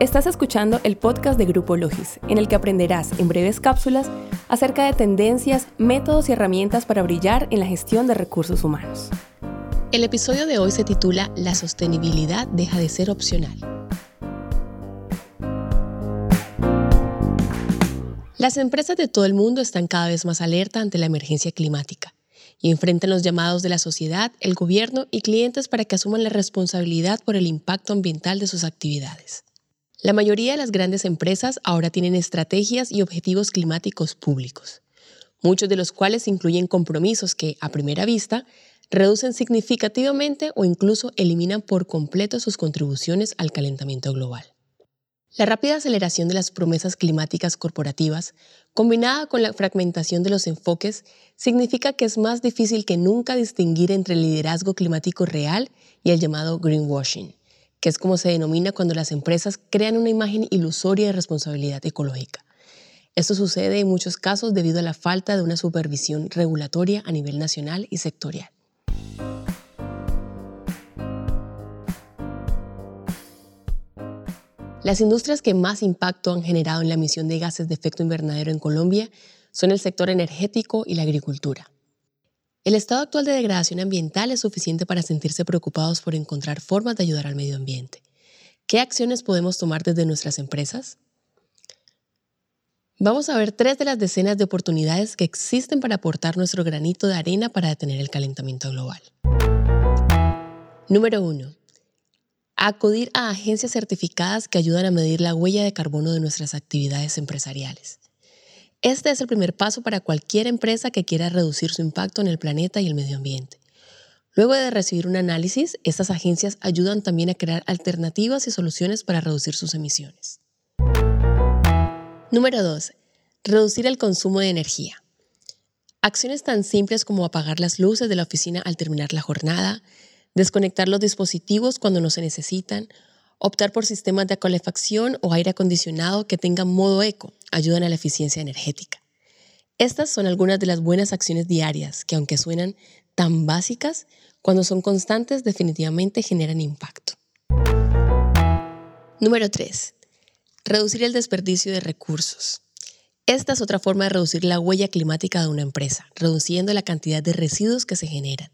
Estás escuchando el podcast de Grupo Logis, en el que aprenderás en breves cápsulas acerca de tendencias, métodos y herramientas para brillar en la gestión de recursos humanos. El episodio de hoy se titula La sostenibilidad deja de ser opcional. Las empresas de todo el mundo están cada vez más alerta ante la emergencia climática y enfrentan los llamados de la sociedad, el gobierno y clientes para que asuman la responsabilidad por el impacto ambiental de sus actividades. La mayoría de las grandes empresas ahora tienen estrategias y objetivos climáticos públicos, muchos de los cuales incluyen compromisos que, a primera vista, reducen significativamente o incluso eliminan por completo sus contribuciones al calentamiento global. La rápida aceleración de las promesas climáticas corporativas, combinada con la fragmentación de los enfoques, significa que es más difícil que nunca distinguir entre el liderazgo climático real y el llamado greenwashing que es como se denomina cuando las empresas crean una imagen ilusoria de responsabilidad ecológica. Esto sucede en muchos casos debido a la falta de una supervisión regulatoria a nivel nacional y sectorial. Las industrias que más impacto han generado en la emisión de gases de efecto invernadero en Colombia son el sector energético y la agricultura. El estado actual de degradación ambiental es suficiente para sentirse preocupados por encontrar formas de ayudar al medio ambiente. ¿Qué acciones podemos tomar desde nuestras empresas? Vamos a ver tres de las decenas de oportunidades que existen para aportar nuestro granito de arena para detener el calentamiento global. Número 1. Acudir a agencias certificadas que ayudan a medir la huella de carbono de nuestras actividades empresariales. Este es el primer paso para cualquier empresa que quiera reducir su impacto en el planeta y el medio ambiente. Luego de recibir un análisis, estas agencias ayudan también a crear alternativas y soluciones para reducir sus emisiones. Número 2. Reducir el consumo de energía. Acciones tan simples como apagar las luces de la oficina al terminar la jornada, desconectar los dispositivos cuando no se necesitan, optar por sistemas de calefacción o aire acondicionado que tengan modo eco ayudan a la eficiencia energética. Estas son algunas de las buenas acciones diarias que aunque suenan tan básicas, cuando son constantes definitivamente generan impacto. Número 3. Reducir el desperdicio de recursos. Esta es otra forma de reducir la huella climática de una empresa, reduciendo la cantidad de residuos que se generan.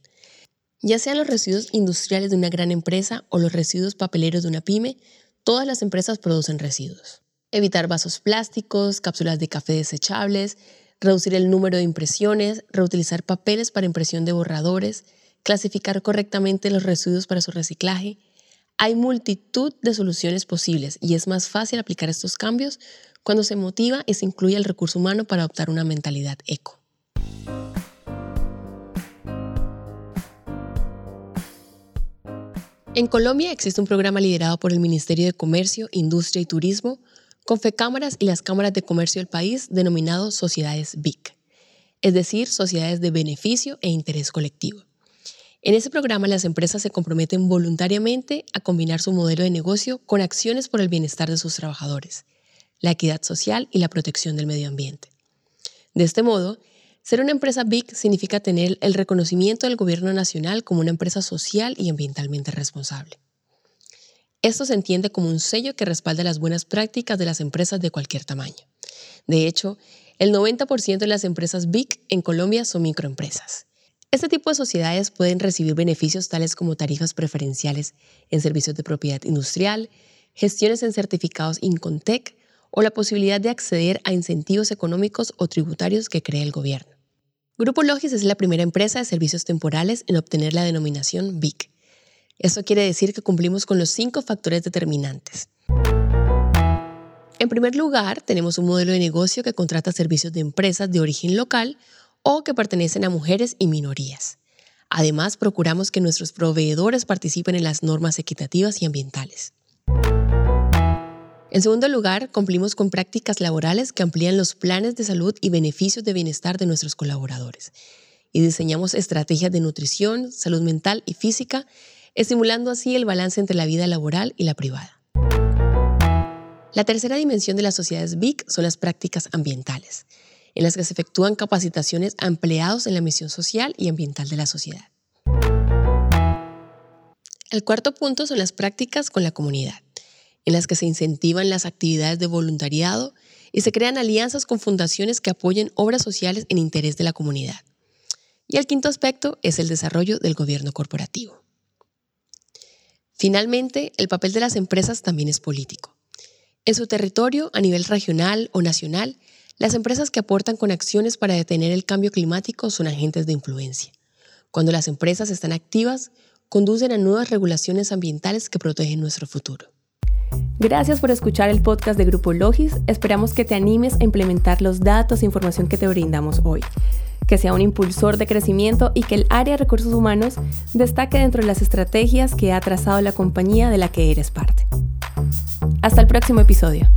Ya sean los residuos industriales de una gran empresa o los residuos papeleros de una pyme, todas las empresas producen residuos evitar vasos plásticos, cápsulas de café desechables, reducir el número de impresiones, reutilizar papeles para impresión de borradores, clasificar correctamente los residuos para su reciclaje. Hay multitud de soluciones posibles y es más fácil aplicar estos cambios cuando se motiva y se incluye el recurso humano para adoptar una mentalidad eco. En Colombia existe un programa liderado por el Ministerio de Comercio, Industria y Turismo Confecámaras y las cámaras de comercio del país denominado sociedades BIC, es decir, sociedades de beneficio e interés colectivo. En ese programa las empresas se comprometen voluntariamente a combinar su modelo de negocio con acciones por el bienestar de sus trabajadores, la equidad social y la protección del medio ambiente. De este modo, ser una empresa BIC significa tener el reconocimiento del gobierno nacional como una empresa social y ambientalmente responsable. Esto se entiende como un sello que respalda las buenas prácticas de las empresas de cualquier tamaño. De hecho, el 90% de las empresas BIC en Colombia son microempresas. Este tipo de sociedades pueden recibir beneficios tales como tarifas preferenciales en servicios de propiedad industrial, gestiones en certificados Incontec o la posibilidad de acceder a incentivos económicos o tributarios que cree el gobierno. Grupo Logis es la primera empresa de servicios temporales en obtener la denominación BIC. Eso quiere decir que cumplimos con los cinco factores determinantes. En primer lugar, tenemos un modelo de negocio que contrata servicios de empresas de origen local o que pertenecen a mujeres y minorías. Además, procuramos que nuestros proveedores participen en las normas equitativas y ambientales. En segundo lugar, cumplimos con prácticas laborales que amplían los planes de salud y beneficios de bienestar de nuestros colaboradores. Y diseñamos estrategias de nutrición, salud mental y física estimulando así el balance entre la vida laboral y la privada. La tercera dimensión de las sociedades BIC son las prácticas ambientales, en las que se efectúan capacitaciones a en la misión social y ambiental de la sociedad. El cuarto punto son las prácticas con la comunidad. En las que se incentivan las actividades de voluntariado y se crean alianzas con fundaciones que apoyen obras sociales en interés de la comunidad. Y el quinto aspecto es el desarrollo del gobierno corporativo. Finalmente, el papel de las empresas también es político. En su territorio, a nivel regional o nacional, las empresas que aportan con acciones para detener el cambio climático son agentes de influencia. Cuando las empresas están activas, conducen a nuevas regulaciones ambientales que protegen nuestro futuro. Gracias por escuchar el podcast de Grupo Logis. Esperamos que te animes a implementar los datos e información que te brindamos hoy, que sea un impulsor de crecimiento y que el área de recursos humanos destaque dentro de las estrategias que ha trazado la compañía de la que eres parte. Hasta el próximo episodio.